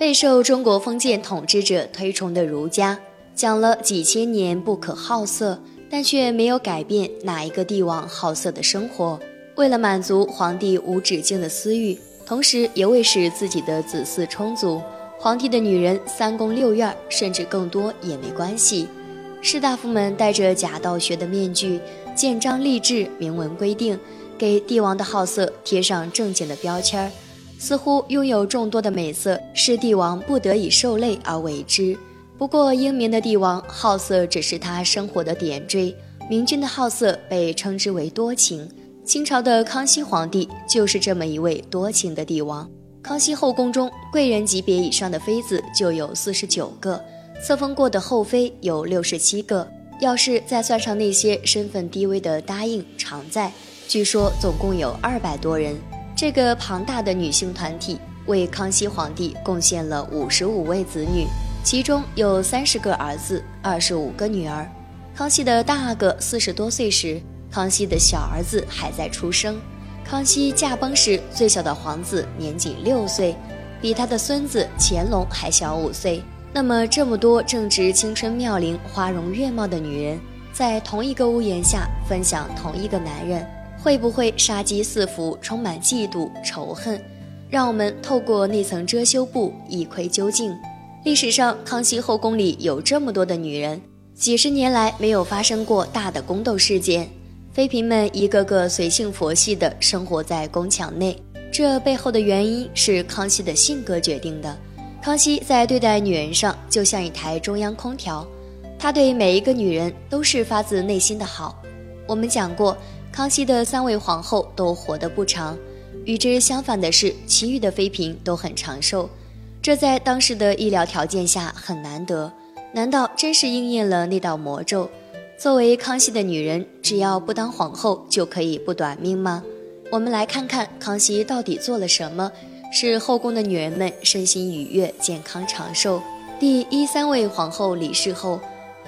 备受中国封建统治者推崇的儒家，讲了几千年不可好色，但却没有改变哪一个帝王好色的生活。为了满足皇帝无止境的私欲，同时也为使自己的子嗣充足，皇帝的女人三宫六院，甚至更多也没关系。士大夫们戴着假道学的面具，建章立制，明文规定，给帝王的好色贴上正经的标签儿。似乎拥有众多的美色，是帝王不得已受累而为之。不过，英明的帝王好色只是他生活的点缀，明君的好色被称之为多情。清朝的康熙皇帝就是这么一位多情的帝王。康熙后宫中，贵人级别以上的妃子就有四十九个，册封过的后妃有六十七个。要是再算上那些身份低微的答应、常在，据说总共有二百多人。这个庞大的女性团体为康熙皇帝贡献了五十五位子女，其中有三十个儿子，二十五个女儿。康熙的大阿哥四十多岁时，康熙的小儿子还在出生。康熙驾崩时，最小的皇子年仅六岁，比他的孙子乾隆还小五岁。那么，这么多正值青春妙龄、花容月貌的女人，在同一个屋檐下分享同一个男人。会不会杀机四伏，充满嫉妒仇恨？让我们透过那层遮羞布一窥究竟。历史上，康熙后宫里有这么多的女人，几十年来没有发生过大的宫斗事件，妃嫔们一个个随性佛系的生活在宫墙内。这背后的原因是康熙的性格决定的。康熙在对待女人上就像一台中央空调，他对每一个女人都是发自内心的好。我们讲过。康熙的三位皇后都活得不长，与之相反的是，其余的妃嫔都很长寿，这在当时的医疗条件下很难得。难道真是应验了那道魔咒？作为康熙的女人，只要不当皇后就可以不短命吗？我们来看看康熙到底做了什么，使后宫的女人们身心愉悦、健康长寿。第一三位皇后离世后，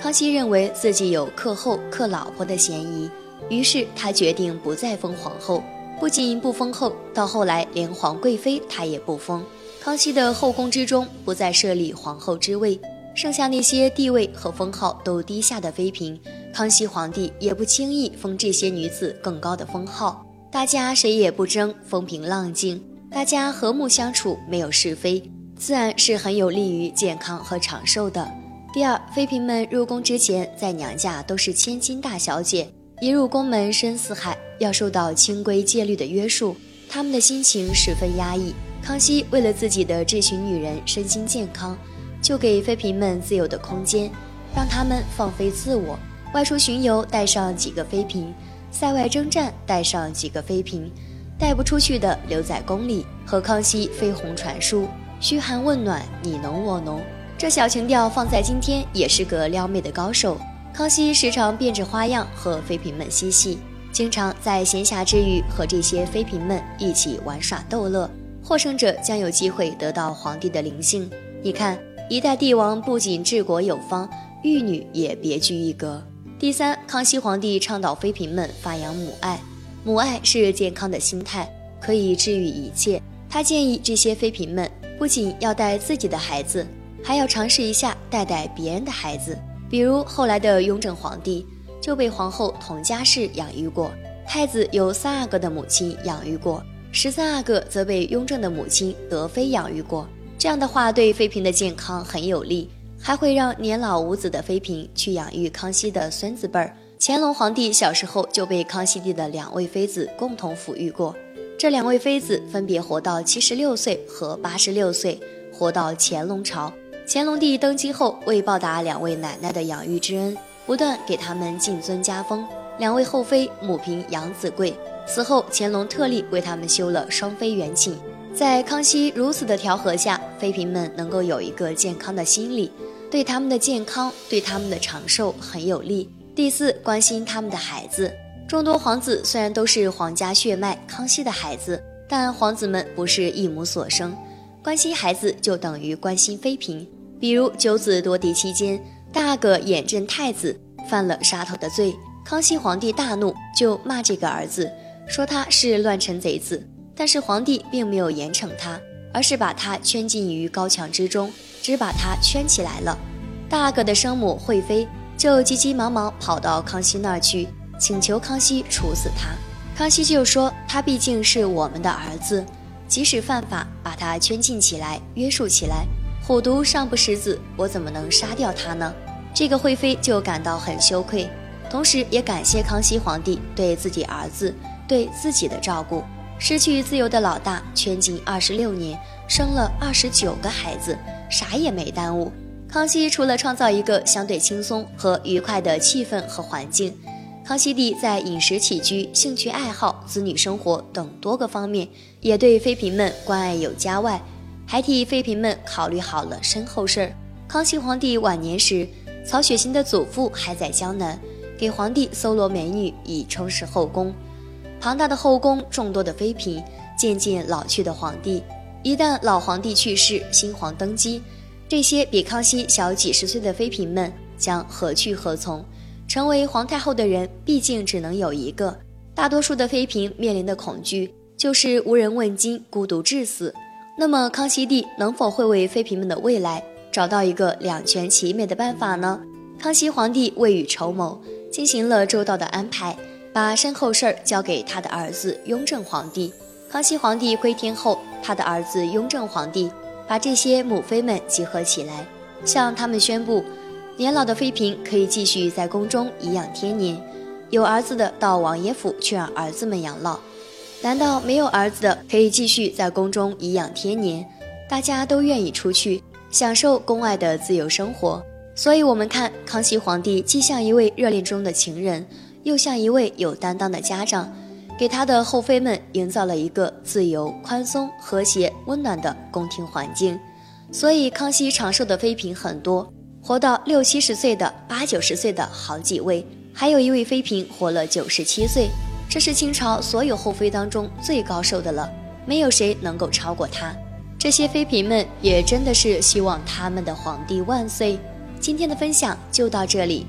康熙认为自己有克后、克老婆的嫌疑。于是他决定不再封皇后，不仅不封后，到后来连皇贵妃他也不封。康熙的后宫之中不再设立皇后之位，剩下那些地位和封号都低下的妃嫔，康熙皇帝也不轻易封这些女子更高的封号。大家谁也不争，风平浪静，大家和睦相处，没有是非，自然是很有利于健康和长寿的。第二，妃嫔们入宫之前，在娘家都是千金大小姐。一入宫门深似海，要受到清规戒律的约束，他们的心情十分压抑。康熙为了自己的这群女人身心健康，就给妃嫔们自由的空间，让她们放飞自我，外出巡游带上几个妃嫔，塞外征战带上几个妃嫔，带不出去的留在宫里和康熙飞鸿传书，嘘寒问暖，你侬我侬。这小情调放在今天也是个撩妹的高手。康熙时常变着花样和妃嫔们嬉戏，经常在闲暇之余和这些妃嫔们一起玩耍逗乐。获胜者将有机会得到皇帝的灵性。你看，一代帝王不仅治国有方，玉女也别具一格。第三，康熙皇帝倡导妃嫔们发扬母爱，母爱是健康的心态，可以治愈一切。他建议这些妃嫔们不仅要带自己的孩子，还要尝试一下带带别人的孩子。比如后来的雍正皇帝就被皇后佟佳氏养育过，太子由三阿哥的母亲养育过，十三阿哥则被雍正的母亲德妃养育过。这样的话对妃嫔的健康很有利，还会让年老无子的妃嫔去养育康熙的孙子辈儿。乾隆皇帝小时候就被康熙帝的两位妃子共同抚育过，这两位妃子分别活到七十六岁和八十六岁，活到乾隆朝。乾隆帝登基后，为报答两位奶奶的养育之恩，不断给他们进尊加封。两位后妃母凭养子贵死后，乾隆特例为他们修了双妃园寝。在康熙如此的调和下，妃嫔们能够有一个健康的心理，对他们的健康、对他们的长寿很有利。第四，关心他们的孩子。众多皇子虽然都是皇家血脉康熙的孩子，但皇子们不是一母所生，关心孩子就等于关心妃嫔。比如九子夺嫡期间，大阿哥眼震太子犯了杀头的罪，康熙皇帝大怒，就骂这个儿子，说他是乱臣贼子。但是皇帝并没有严惩他，而是把他圈禁于高墙之中，只把他圈起来了。大阿哥的生母惠妃就急急忙忙跑到康熙那儿去，请求康熙处死他。康熙就说：“他毕竟是我们的儿子，即使犯法，把他圈禁起来，约束起来，虎毒尚不食子，我怎么能杀掉他呢？”这个惠妃就感到很羞愧，同时也感谢康熙皇帝对自己儿子、对自己的照顾。失去自由的老大圈禁二十六年，生了二十九个孩子，啥也没耽误。康熙除了创造一个相对轻松和愉快的气氛和环境，康熙帝在饮食起居、兴趣爱好、子女生活等多个方面，也对妃嫔们关爱有加外，还替妃嫔们考虑好了身后事儿。康熙皇帝晚年时，曹雪芹的祖父还在江南，给皇帝搜罗美女以充实后宫。庞大的后宫，众多的妃嫔，渐渐老去的皇帝，一旦老皇帝去世，新皇登基。这些比康熙小几十岁的妃嫔们将何去何从？成为皇太后的人毕竟只能有一个。大多数的妃嫔面临的恐惧就是无人问津，孤独致死。那么，康熙帝能否会为妃嫔们的未来找到一个两全其美的办法呢？康熙皇帝未雨绸缪，进行了周到的安排，把身后事儿交给他的儿子雍正皇帝。康熙皇帝归天后，他的儿子雍正皇帝。把这些母妃们集合起来，向他们宣布：年老的妃嫔可以继续在宫中颐养天年，有儿子的到王爷府去让儿子们养老；难道没有儿子的可以继续在宫中颐养天年？大家都愿意出去享受宫外的自由生活。所以，我们看康熙皇帝既像一位热恋中的情人，又像一位有担当的家长。给他的后妃们营造了一个自由、宽松、和谐、温暖的宫廷环境，所以康熙长寿的妃嫔很多，活到六七十岁的、八九十岁的好几位，还有一位妃嫔活了九十七岁，这是清朝所有后妃当中最高寿的了，没有谁能够超过她。这些妃嫔们也真的是希望他们的皇帝万岁。今天的分享就到这里。